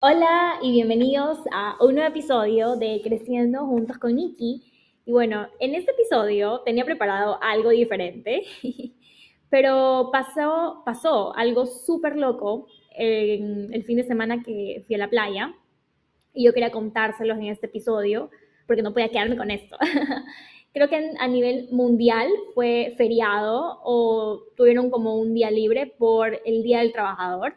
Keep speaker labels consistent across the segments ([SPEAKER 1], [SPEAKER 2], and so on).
[SPEAKER 1] Hola y bienvenidos a un nuevo episodio de Creciendo Juntos con Nikki. Y bueno, en este episodio tenía preparado algo diferente, pero pasó, pasó algo súper loco en el fin de semana que fui a la playa y yo quería contárselos en este episodio porque no podía quedarme con esto. Creo que a nivel mundial fue feriado o tuvieron como un día libre por el Día del Trabajador.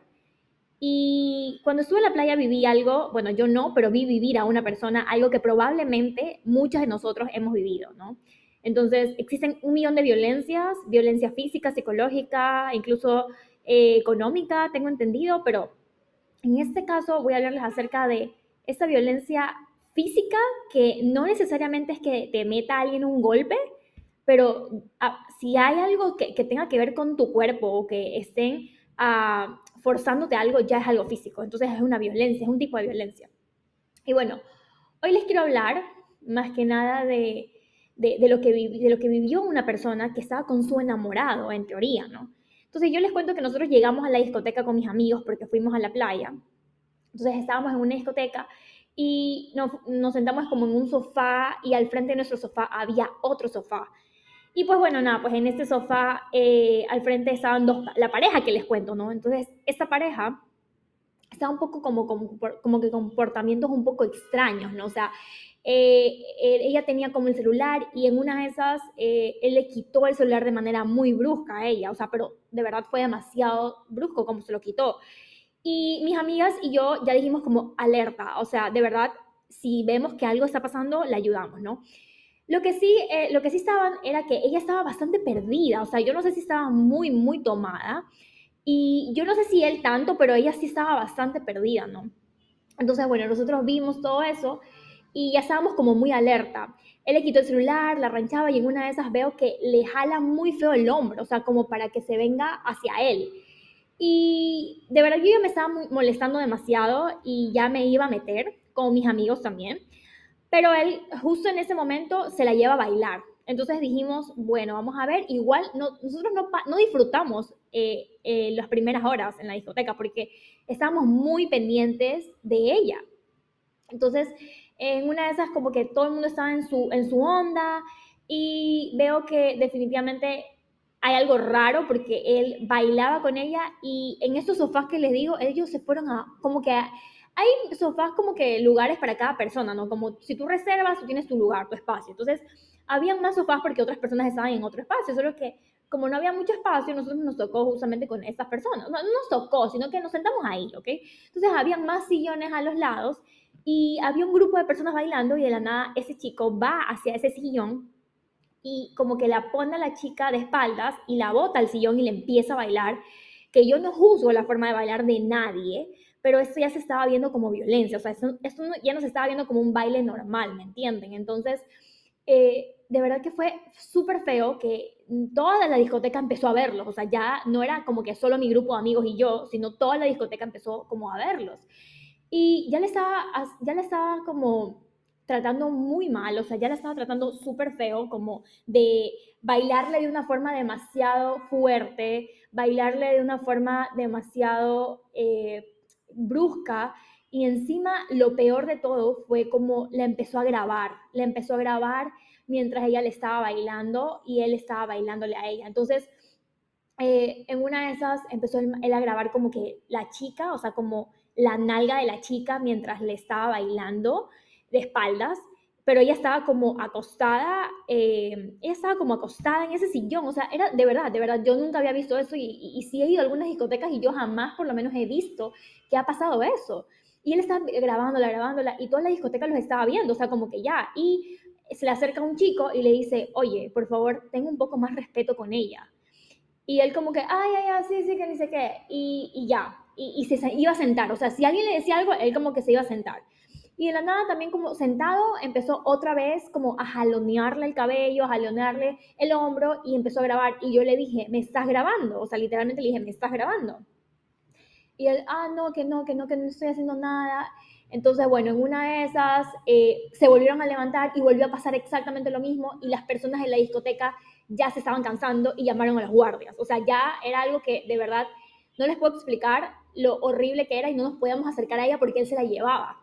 [SPEAKER 1] Y cuando estuve en la playa viví algo, bueno, yo no, pero vi vivir a una persona algo que probablemente muchos de nosotros hemos vivido, ¿no? Entonces, existen un millón de violencias, violencia física, psicológica, incluso eh, económica, tengo entendido, pero en este caso voy a hablarles acerca de esa violencia física que no necesariamente es que te meta a alguien un golpe, pero ah, si hay algo que, que, tenga que ver con tu cuerpo o que estén uh, forzándote algo, ya es algo físico. Entonces es una violencia, es un tipo de violencia. Y bueno, hoy les quiero hablar más que nada de, de, lo, que vivió una persona que estaba con su enamorado, en teoría, ¿no? Entonces yo les cuento que nosotros llegamos a la discoteca con mis amigos porque fuimos a la playa. Entonces estábamos en una discoteca y nos, sentamos como en un sofá y al frente de nuestro sofá había otro sofá. Y pues bueno, nada, pues en este sofá eh, al frente estaban dos, la pareja que les cuento, ¿no? Entonces, esta pareja estaba un poco como, como, como que comportamientos un poco extraños, ¿no? O sea, eh, ella tenía como el celular y en una de esas eh, él le quitó el celular de manera muy brusca a ella, o sea, pero de verdad fue demasiado brusco como se lo quitó. Y mis amigas y yo ya dijimos como alerta, o sea, de verdad, si vemos que algo está pasando, le ayudamos, ¿no? Lo que sí, eh, lo que sí estaban era que ella estaba bastante perdida, o sea, yo no sé si estaba muy, muy tomada, y yo no sé si él tanto, pero ella sí estaba bastante perdida, ¿no? Entonces, bueno, nosotros vimos todo eso y ya estábamos como muy alerta. Él le quitó el celular, la ranchaba y en una de esas veo que le jala muy feo el hombro, o sea, como para que se venga hacia él. Y de verdad yo me estaba molestando demasiado y ya me iba a meter con mis amigos también. Pero él justo en ese momento se la lleva a bailar. Entonces dijimos, bueno, vamos a ver, igual no, nosotros no, disfrutamos eh, eh, las primeras horas en la discoteca porque estábamos muy pendientes de ella. Entonces, en una de esas como que todo el mundo estaba en su, onda y veo que definitivamente hay algo raro porque él bailaba con ella y en estos sofás que les digo, ellos se fueron a, como que hay sofás como que lugares para cada persona, ¿no? Como si tú reservas, tú tienes tu lugar, tu espacio. Entonces, habían más sofás porque otras personas estaban en otro espacio, solo que como no había mucho espacio, nosotros nos tocó justamente con estas personas. No, no nos tocó, sino que nos sentamos ahí, ¿ok? Entonces, había más sillones a los lados y había un grupo de personas bailando y de la nada ese chico va hacia ese sillón y como que la pone a la chica de espaldas y la bota al sillón y le empieza a bailar, que yo no juzgo la forma de bailar de nadie, pero esto ya se estaba viendo como violencia, o sea, esto, ya no se estaba viendo como un baile normal, ¿me entienden? Entonces, eh, de verdad que fue súper feo que toda la discoteca empezó a verlos, o sea, ya no era como que solo mi grupo de amigos y yo, sino toda la discoteca empezó como a verlos. Y ya le estaba, ya le estaba como tratando muy mal, o sea, ya la estaba tratando súper feo, como de bailarle de una forma demasiado fuerte, bailarle de una forma demasiado eh, brusca. Y encima lo peor de todo fue como la empezó a grabar, le empezó a grabar mientras ella le estaba bailando y él estaba bailándole a ella. Entonces, eh, en una de esas empezó él, a grabar como que la chica, o sea, como la nalga de la chica mientras le estaba bailando de espaldas, pero ella estaba como acostada, eh, ella estaba como acostada en ese sillón, o sea, era de verdad, de verdad, yo nunca había visto eso y, y, sí he ido a algunas discotecas y yo jamás por lo menos he visto que ha pasado eso. Y él estaba grabándola, grabándola y toda la discoteca los estaba viendo, o sea, como que ya, y se le acerca un chico y le dice, oye, por favor, ten un poco más respeto con ella. Y él como que, ay, ay, ay, sí, sí, que ni sé qué, y, y ya, y, y se iba a sentar, o sea, si alguien le decía algo, él como que se iba a sentar. Y de la nada también como sentado empezó otra vez como a jalonearle el cabello, a jalonearle el hombro y empezó a grabar. Y yo le dije, ¿me estás grabando? O sea, literalmente le dije, ¿me estás grabando? Y él, ah, no, que no, que no, que no estoy haciendo nada. Entonces, bueno, en una de esas eh, se volvieron a levantar y volvió a pasar exactamente lo mismo y las personas en la discoteca ya se estaban cansando y llamaron a los guardias. O sea, ya era algo que de verdad no les puedo explicar lo horrible que era y no nos podíamos acercar a ella porque él se la llevaba.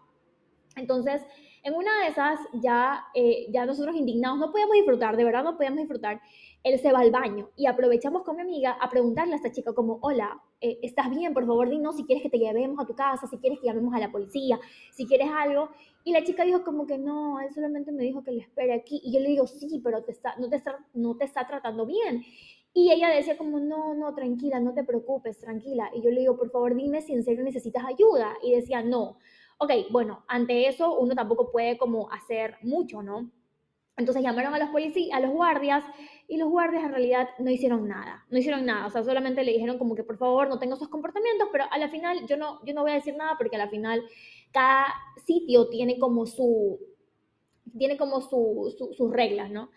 [SPEAKER 1] Entonces, en una de esas, ya, eh, ya nosotros indignados no podíamos disfrutar, de verdad no podíamos disfrutar. Él se va al baño y aprovechamos con mi amiga a preguntarle a esta chica como, hola, eh, ¿estás bien? Por favor, dinos si quieres que te llevemos a tu casa, si quieres que llamemos a la policía, si quieres algo. Y la chica dijo como que no, él solamente me dijo que le espere aquí. Y yo le digo, sí, pero te no, te está, no te está tratando bien. Y ella decía como, no, no, tranquila, no te preocupes, tranquila. Y yo le digo, por favor, dime si en serio necesitas ayuda. Y decía, no. Ok, bueno, ante eso uno tampoco puede como hacer mucho, ¿no? Entonces llamaron a los policías, a los guardias, y los guardias en realidad no hicieron nada, no hicieron nada, o sea, solamente le dijeron como que por favor no tenga esos comportamientos, pero a la final yo no, yo no voy a decir nada porque a la final cada sitio tiene como su, tiene como su, sus reglas, ¿no?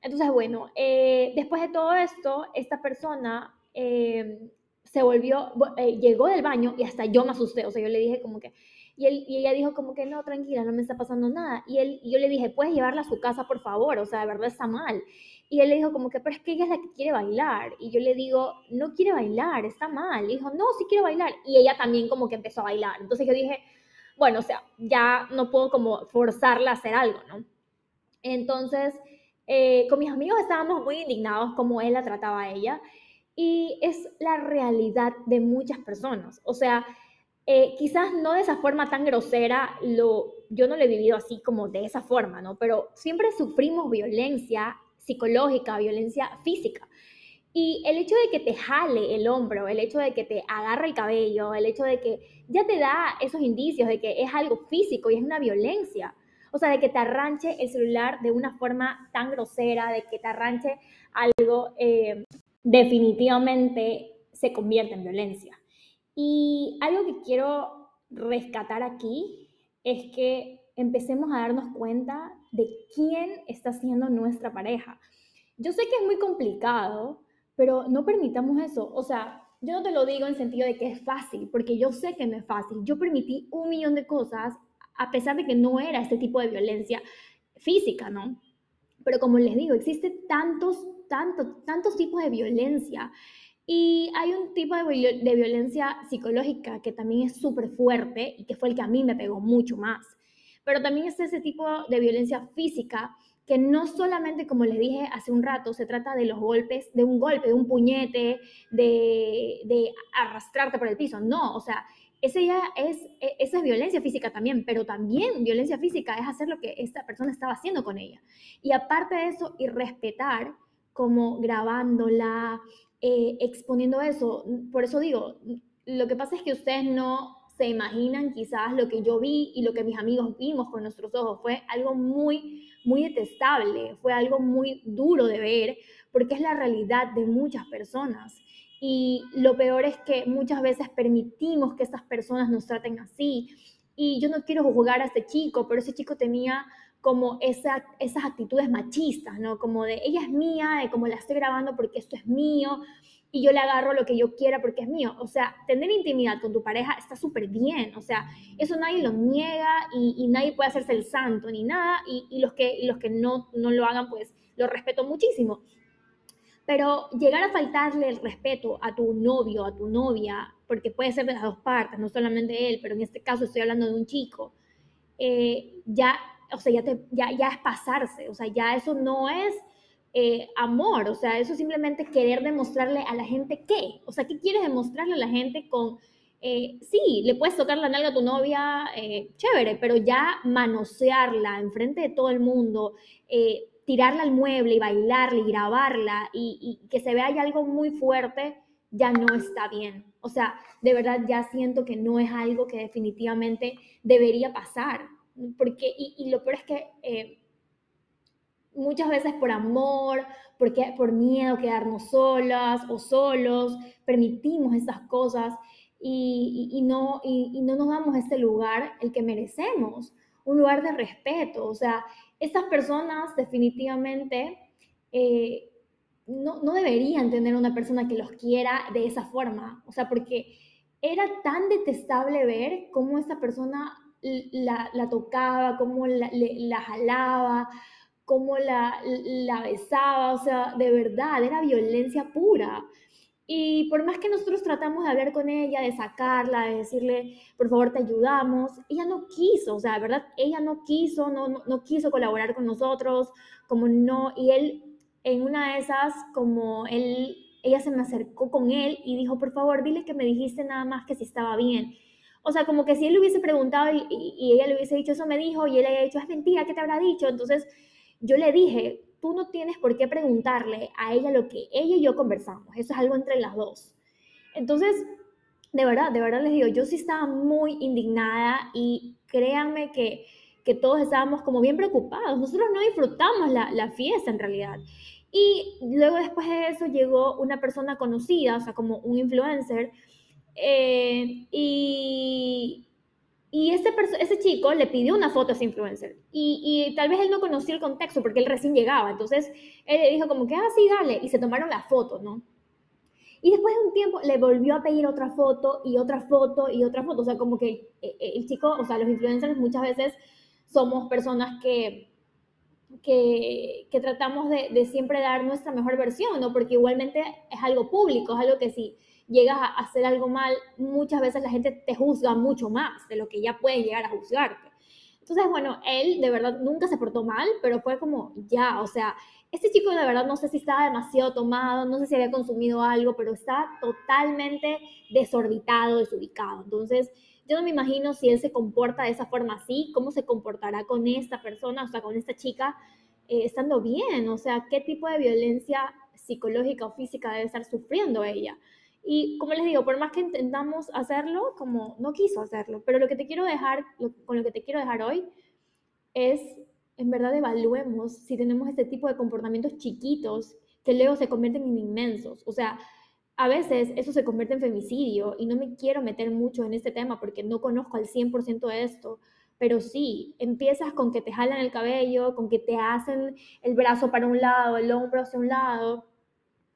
[SPEAKER 1] Entonces, bueno, eh, después de todo esto, esta persona eh, se volvió, eh, llegó del baño y hasta yo me asusté, o sea, yo le dije como que, y, él, y ella dijo como que no, tranquila, no me está pasando nada. Y, él, yo le dije, puedes llevarla a su casa, por favor, o sea, de verdad está mal. Y él le dijo como que, pero es que ella es la que quiere bailar. Y yo le digo, no quiere bailar, está mal. Y dijo, no, sí quiero bailar. Y ella también como que empezó a bailar. Entonces yo dije, bueno, o sea, ya no puedo como forzarla a hacer algo, ¿no? Entonces, eh, con mis amigos estábamos muy indignados como él la trataba a ella. Y es la realidad de muchas personas. O sea, eh, quizás no de esa forma tan grosera, lo, yo no lo he vivido así como de esa forma, ¿no? Pero siempre sufrimos violencia psicológica, violencia física. Y el hecho de que te jale el hombro, el hecho de que te agarre el cabello, el hecho de que ya te da esos indicios de que es algo físico y es una violencia. O sea, de que te arranche el celular de una forma tan grosera, de que te arranche algo, eh, definitivamente se convierte en violencia. Y algo que quiero rescatar aquí es que empecemos a darnos cuenta de quién está siendo nuestra pareja. Yo sé que es muy complicado, pero no permitamos eso. O sea, yo no te lo digo en sentido de que es fácil, porque yo sé que no es fácil. Yo permití un millón de cosas a pesar de que no era este tipo de violencia física, ¿no? Pero como les digo, existen tantos, tantos, tantos tipos de violencia y hay un tipo de, de violencia psicológica que también es súper fuerte y que fue el que a mí me pegó mucho más. Pero también es ese tipo de violencia física que no solamente, como les dije hace un rato, se trata de los golpes, de un golpe, de un puñete, de, de arrastrarte por el piso. No, o sea, esa ya es, e, esa es violencia física también, pero también violencia física es hacer lo que esta persona estaba haciendo con ella. Y aparte de eso, y respetar como grabándola, eh, exponiendo eso. Por eso digo, lo que pasa es que ustedes no se imaginan quizás lo que yo vi y lo que mis amigos vimos con nuestros ojos. Fue algo muy, muy detestable, fue algo muy duro de ver, porque es la realidad de muchas personas. Y lo peor es que muchas veces permitimos que estas personas nos traten así. Y yo no quiero juzgar a este chico, pero ese chico tenía como esa, esas actitudes machistas, ¿no? Como de ella es mía, de como la estoy grabando porque esto es mío y yo le agarro lo que yo quiera porque es mío. O sea, tener intimidad con tu pareja está súper bien, o sea, eso nadie lo niega y, nadie puede hacerse el santo ni nada y, los que, los que no, no lo hagan, pues lo respeto muchísimo. Pero llegar a faltarle el respeto a tu novio, a tu novia, porque puede ser de las dos partes, no solamente él, pero en este caso estoy hablando de un chico, eh, ya o sea, ya, te, ya, ya es pasarse, o sea, ya eso no es eh, amor, o sea, eso es simplemente querer demostrarle a la gente qué, o sea, ¿qué quieres demostrarle a la gente con, eh, sí, le puedes tocar la nalga a tu novia, eh, chévere, pero ya manosearla enfrente de todo el mundo, tirarla al mueble y bailarla y grabarla y, y que se vea ya algo muy fuerte, ya no está bien. O sea, de verdad ya siento que no es algo que definitivamente debería pasar porque, y, lo peor es que eh, muchas veces por amor, porque, por miedo a quedarnos solas o solos, permitimos esas cosas y, no, y, no nos damos ese lugar el que merecemos, un lugar de respeto. O sea, estas personas definitivamente eh, no, no, deberían tener una persona que los quiera de esa forma. O sea, porque era tan detestable ver cómo esta persona la, tocaba, cómo la, la jalaba, cómo la, la, besaba, o sea, de verdad, era violencia pura. Y por más que nosotros tratamos de hablar con ella, de sacarla, de decirle, por favor, te ayudamos, ella no quiso, o sea, ¿verdad? Ella no quiso, no, no, no quiso colaborar con nosotros, como no, y él, en una de esas, como él, ella se me acercó con él y dijo, por favor, dile que me dijiste nada más que si estaba bien. O sea, como que si él le hubiese preguntado y, y ella le hubiese dicho, eso me dijo, y él le había dicho, es mentira, ¿qué te habrá dicho? Entonces, yo le dije, tú no tienes por qué preguntarle a ella lo que ella y yo conversamos. Eso es algo entre las dos. Entonces, de verdad, de verdad les digo, yo sí estaba muy indignada y créanme que, que todos estábamos como bien preocupados. Nosotros no disfrutamos la, la fiesta en realidad. Y luego después de eso llegó una persona conocida, o sea, como un influencer, eh, y, y ese, ese chico le pidió una foto a ese influencer. Y, y, tal vez él no conocía el contexto porque él recién llegaba. Entonces él le dijo como que, ah, sí, dale. Y se tomaron la foto, ¿no? Y después de un tiempo le volvió a pedir otra foto y otra foto y otra foto. O sea, como que eh, eh, el chico, o sea, los influencers muchas veces somos personas que, que, que tratamos de, de, siempre dar nuestra mejor versión, ¿no? Porque igualmente es algo público, es algo que sí llegas a hacer algo mal, muchas veces la gente te juzga mucho más de lo que ya puede llegar a juzgarte. Entonces, bueno, él de verdad nunca se portó mal, pero fue como, ya, o sea, este chico de verdad no sé si estaba demasiado tomado, no sé si había consumido algo, pero está totalmente desorbitado, desubicado. Entonces, yo no me imagino si él se comporta de esa forma así, cómo se comportará con esta persona, o sea, con esta chica, eh, estando bien, o sea, qué tipo de violencia psicológica o física debe estar sufriendo ella. Y como les digo, por más que intentamos hacerlo, como no quiso hacerlo. Pero lo que te quiero dejar, con lo que te quiero dejar hoy, es en verdad evaluemos si tenemos este tipo de comportamientos chiquitos que luego se convierten en inmensos. O sea, a veces eso se convierte en femicidio y no me quiero meter mucho en este tema porque no conozco al 100% de esto, pero sí, empiezas con que te jalan el cabello, con que te hacen el brazo para un lado, el hombro hacia un lado,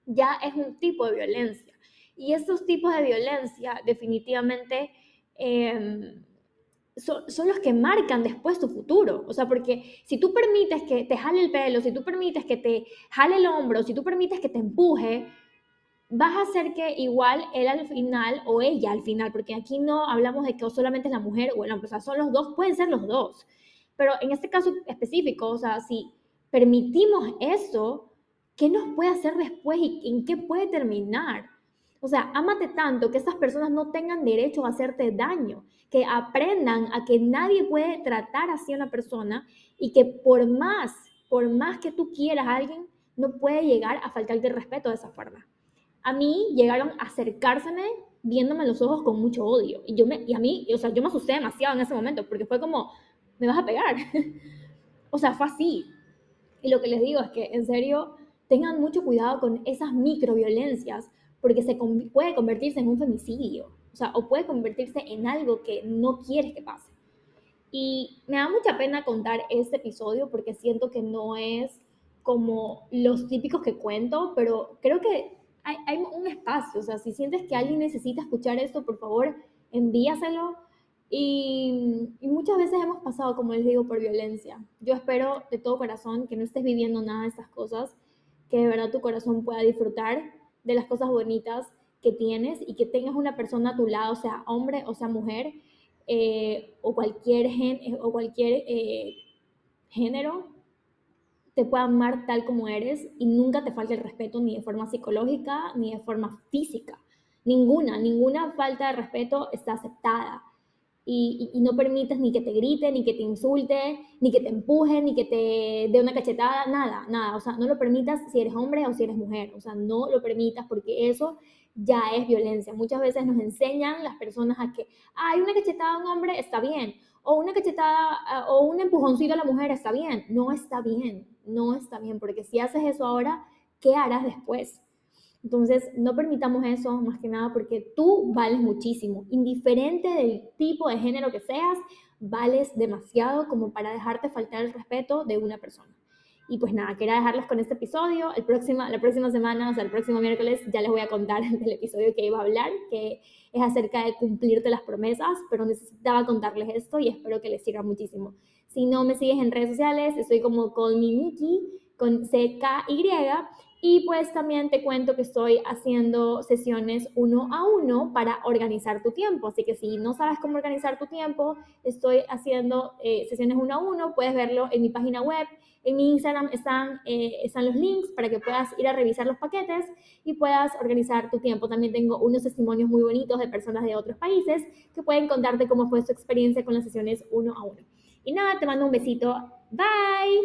[SPEAKER 1] ya es un tipo de violencia. Y estos tipos de violencia definitivamente em, son, son, los que marcan después tu futuro. O sea, porque si tú permites que te jale el pelo, si tú permites que te jale el hombro, si tú permites que te empuje, vas a hacer que igual él al final o ella al final, porque aquí no hablamos de que solamente es la mujer o el hombre, o sea, son los dos, pueden ser los dos. Pero en este caso específico, o sea, si permitimos eso, ¿qué nos puede hacer después y en qué puede terminar? O sea, ámate tanto que esas personas no tengan derecho a hacerte daño, que aprendan a que nadie puede tratar así a una persona y que por más, por más que tú quieras a alguien, no puede llegar a faltarte el respeto de esa forma. A mí llegaron a acercárseme viéndome los ojos con mucho odio. Y, yo me, y a mí, o sea, yo me asusté demasiado en ese momento porque fue como, me vas a pegar. o sea, fue así. Y lo que les digo es que, en serio, tengan mucho cuidado con esas microviolencias porque se puede convertirse en un femicidio, o sea, o puede convertirse en algo que no quieres que pase. Y me da mucha pena contar este episodio porque siento que no es como los típicos que cuento, pero creo que hay, hay un espacio, o sea, si sientes que alguien necesita escuchar esto, por favor, envíaselo. Y, y, muchas veces hemos pasado, como les digo, por violencia. Yo espero de todo corazón que no estés viviendo nada de estas cosas, que de verdad tu corazón pueda disfrutar de las cosas bonitas que tienes y que tengas una persona a tu lado, sea hombre o sea mujer, eh, o cualquier, gen, eh, o cualquier eh, género, te pueda amar tal como eres y nunca te falte el respeto ni de forma psicológica ni de forma física. Ninguna, ninguna falta de respeto está aceptada y, no permites ni que te grite, ni que te insulte, ni que te empuje, ni que te dé una cachetada, nada, nada. O sea, no lo permitas si eres hombre o si eres mujer. O sea, no lo permitas porque eso ya es violencia. Muchas veces nos enseñan las personas a que, hay una cachetada a un hombre, está bien. O una cachetada o un empujoncito a la mujer, está bien. No está bien, no está bien. Porque si haces eso ahora, ¿qué harás después? Entonces, no permitamos eso más que nada porque tú vales muchísimo. Indiferente del tipo de género que seas, vales demasiado como para dejarte faltar el respeto de una persona. Y pues nada, quería dejarlos con este episodio. El próximo, la próxima semana, o sea, el próximo miércoles, ya les voy a contar del episodio que iba a hablar, que es acerca de cumplirte las promesas, pero necesitaba contarles esto y espero que les sirva muchísimo. Si no me sigues en redes sociales, estoy como Call Me con CKY. Y pues también te cuento que estoy haciendo sesiones uno a uno para organizar tu tiempo. Así que si no sabes cómo organizar tu tiempo, estoy haciendo eh, sesiones uno a uno. Puedes verlo en mi página web. En mi Instagram están, eh, están los links para que puedas ir a revisar los paquetes y puedas organizar tu tiempo. También tengo unos testimonios muy bonitos de personas de otros países que pueden contarte cómo fue su experiencia con las sesiones uno a uno. Y nada, te mando un besito. Bye.